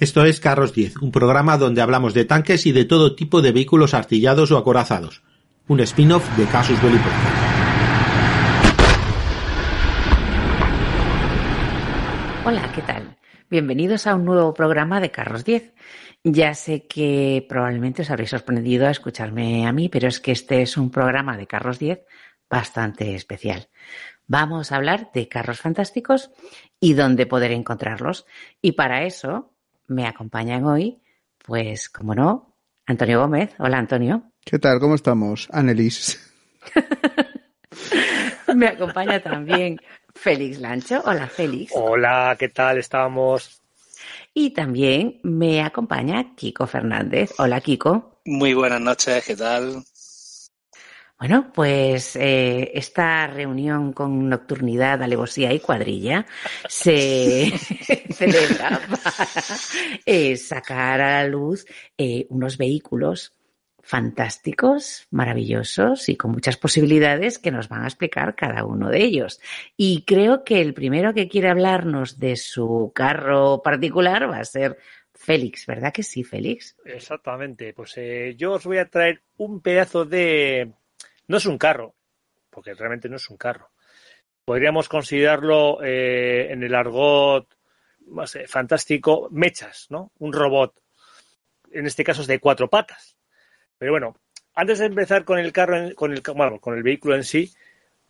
Esto es Carros 10, un programa donde hablamos de tanques y de todo tipo de vehículos artillados o acorazados. Un spin-off de Casus Belli. Hola, ¿qué tal? Bienvenidos a un nuevo programa de Carros 10. Ya sé que probablemente os habréis sorprendido a escucharme a mí, pero es que este es un programa de Carros 10 bastante especial. Vamos a hablar de carros fantásticos y dónde poder encontrarlos. Y para eso me acompañan hoy, pues, como no, Antonio Gómez. Hola, Antonio. ¿Qué tal? ¿Cómo estamos, Annelies? me acompaña también Félix Lancho. Hola, Félix. Hola, ¿qué tal? Estamos. Y también me acompaña Kiko Fernández. Hola, Kiko. Muy buenas noches, ¿qué tal? Bueno, pues eh, esta reunión con nocturnidad, alevosía y cuadrilla se celebra para eh, sacar a la luz eh, unos vehículos fantásticos, maravillosos y con muchas posibilidades que nos van a explicar cada uno de ellos. Y creo que el primero que quiere hablarnos de su carro particular va a ser Félix, ¿verdad que sí, Félix? Exactamente, pues yo os voy a traer un pedazo de no es un carro, porque realmente no es un carro. Podríamos considerarlo eh, en el argot fantástico, mechas, ¿no? Un robot. En este caso es de cuatro patas. Pero bueno, antes de empezar con el carro, con el, con el vehículo en sí,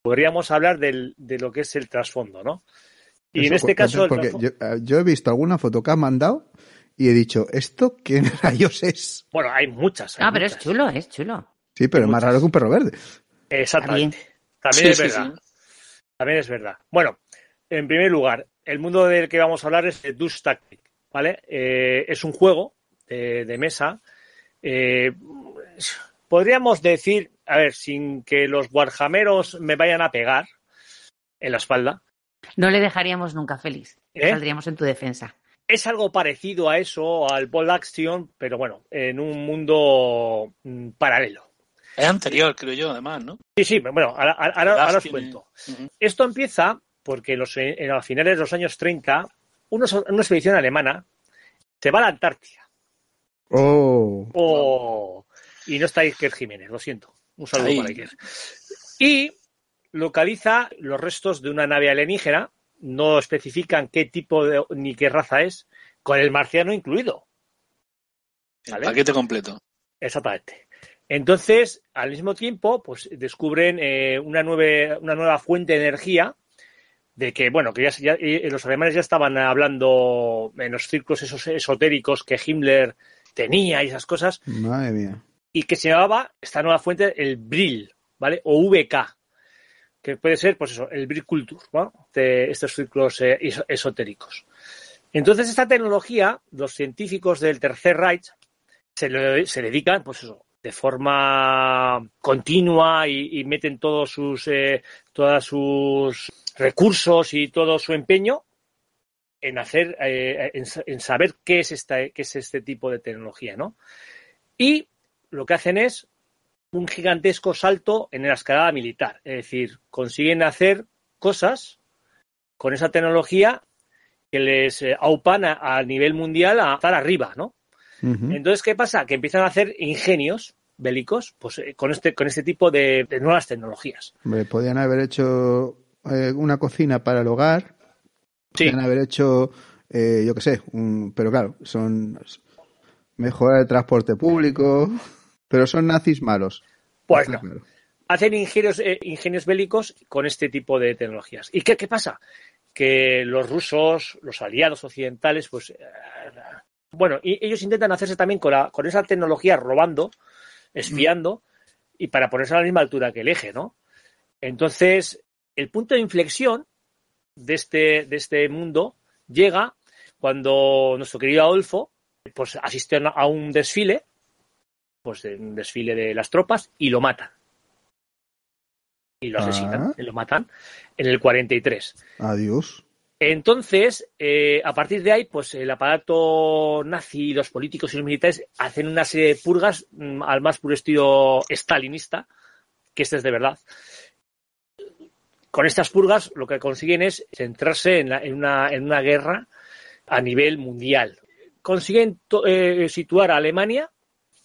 podríamos hablar de lo que es el trasfondo, ¿no? Y en este caso. Porque eh, yo, he visto alguna foto que ha mandado y he dicho, ¿esto qué rayos es? Bueno, hay muchas. ah, pero es chulo, es chulo. Sí, pero es más raro que un perro verde. Exactamente. También, es verdad. También es verdad. Bueno, en primer lugar, el mundo del que vamos a hablar es de Dust Tactic, ¿vale? Eh, es un juego de, mesa. Eh, podríamos decir, a ver, sin que los guarjameros me vayan a pegar en la espalda. No le dejaríamos nunca feliz. ¿Eh? Saldríamos en tu defensa. Es algo parecido a eso, al Ball Action, pero bueno, en un mundo mm, paralelo. Es anterior, creo yo, además, ¿no? Sí, sí, bueno, ahora, os cuento. Esto empieza porque los, en, a finales de los años 30, una expedición alemana se va a la Antártida. Oh. oh. Y no está Iker Jiménez, lo siento. Un saludo para Iker. Y localiza los restos de una nave alienígena, no especifican qué tipo de, ni qué raza es, con el marciano incluido. El paquete completo. Exactamente. Entonces, al mismo tiempo, pues descubren eh, una, nueva, una nueva fuente de energía de que, bueno, que ya, los alemanes ya estaban hablando en los círculos esos esotéricos que Himmler tenía y esas cosas. Madre mía. Y que se llamaba esta nueva fuente el Brill, ¿vale? O VK, que puede ser, pues eso, el Brill Culture, ¿no? De estos círculos eh, esotéricos. Entonces, esta tecnología, los científicos del Tercer Reich se, se dedican, pues eso, de forma continua y, meten todos sus, eh, todos sus recursos y todo su empeño en hacer, eh, en, saber qué es, esta, qué es este tipo de tecnología, ¿no? Y lo que hacen es un gigantesco salto en la escalada militar, es decir, consiguen hacer cosas con esa tecnología que les eh, aupan a, nivel mundial a estar arriba, ¿no? Entonces, ¿qué pasa? Que empiezan a hacer ingenios bélicos pues, eh, con, este, con este tipo de, nuevas tecnologías. Hombre, podían haber hecho eh, una cocina para el hogar, sí. podían haber hecho, eh, yo qué sé, un, pero claro, son mejorar el transporte público, pero son nazis malos. Pues claro. Hacen ingenios, ingenios bélicos con este tipo de tecnologías. ¿Y qué, qué pasa? Que los rusos, los aliados occidentales, pues bueno, y ellos intentan hacerse también con, la, con esa tecnología robando, espiando, y para ponerse a la misma altura que el eje, ¿no? Entonces, el punto de inflexión de este, de este mundo llega cuando nuestro querido Adolfo pues asistió a un desfile, pues un desfile de las tropas y lo matan. Y lo asesinan, Ah. y lo matan en el 43. Adiós. Entonces, eh, a partir de ahí, pues el aparato nazi, los políticos y los militares hacen una serie de purgas mm, al más puro estilo stalinista, que este es de verdad. Con estas purgas lo que consiguen es centrarse en, la- en una, guerra a nivel mundial. Consiguen eh, situar a Alemania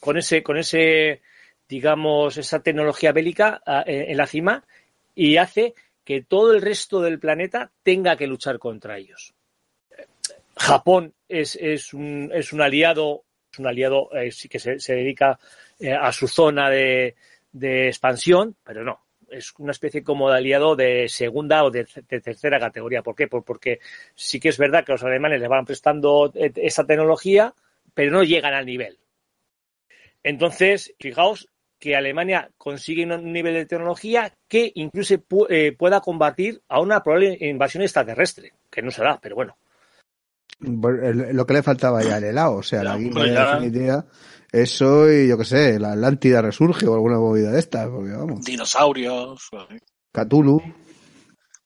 con ese, con ese, digamos, esa tecnología bélica ah, en en la cima y hace que todo el resto del planeta tenga que luchar contra ellos. Japón es, es, un, es un aliado, es un aliado eh, que se, se dedica eh, a su zona de, de expansión, pero no, es una especie como de aliado de segunda o de, de tercera categoría. ¿Por qué? Por- porque sí que es verdad que los alemanes le van prestando eh, esa tecnología, pero no llegan al nivel. Entonces, fijaos que Alemania consigue un nivel de tecnología que incluso pu- eh, pueda combatir a una probable invasión extraterrestre, que no se da, pero bueno. Lo que le faltaba ya el helado, o sea, la Ya, guinda. Eso y yo qué sé, la Atlántida resurge o alguna movida de estas, porque vamos. Dinosaurios. Cthulhu.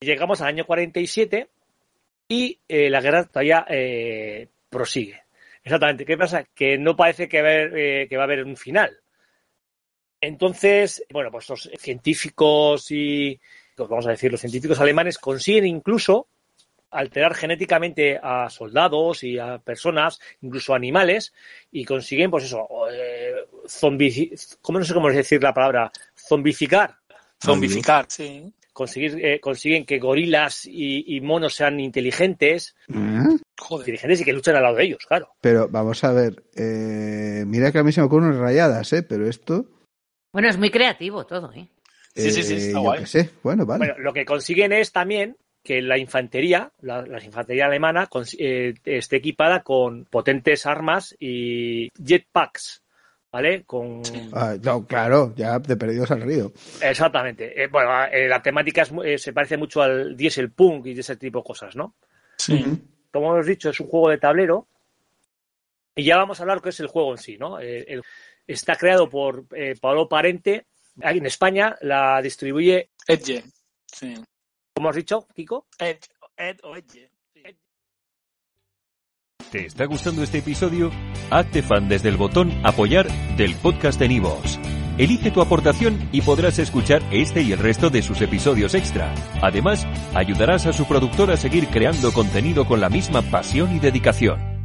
Llegamos al año 47 y eh, la guerra todavía eh, prosigue. Exactamente. ¿Qué pasa? Que no parece que, va a haber, eh, que va a haber un final. Entonces, bueno, pues los científicos y, pues vamos a decir, los científicos alemanes consiguen incluso alterar genéticamente a soldados y a personas, incluso animales, y consiguen, pues eso, eh, ¿cómo no sé cómo decir la palabra? Zombificar Zombificar, sí. conseguir, eh, consiguen que gorilas y, y monos sean inteligentes, ¿Eh? Joder. inteligentes y que luchen al lado de ellos, claro. Pero vamos a ver, eh, mira que a mí se me ocurren unas rayadas, ¿eh? Pero esto... Bueno, es muy creativo todo, ¿eh? Sí, sí, sí, eh, está guay. sé, bueno, vale. Bueno, lo que consiguen es también que la infantería, la, la infantería alemana, cons- eh, esté equipada con potentes armas y jetpacks, ¿vale? Con Ah, no, claro, ya de perdidos al río. exactamente. Eh, bueno, eh, la temática es eh, se parece mucho al diesel punk y de ese tipo de cosas, ¿no? Sí. como hemos dicho, es un juego de tablero. Y ya vamos a hablar qué es el juego en sí, ¿no? Eh, el- está creado por eh, Pablo Parente. Aquí en España la distribuye, Edge. Sí. como has dicho, Kiko. Edge. Ed o Edge. ¿Te está gustando este episodio? Hazte fan desde el botón Apoyar del podcast de Nivos. Elige tu aportación y podrás escuchar este y el resto de sus episodios extra. Además, ayudarás a su productor a seguir creando contenido con la misma pasión y dedicación.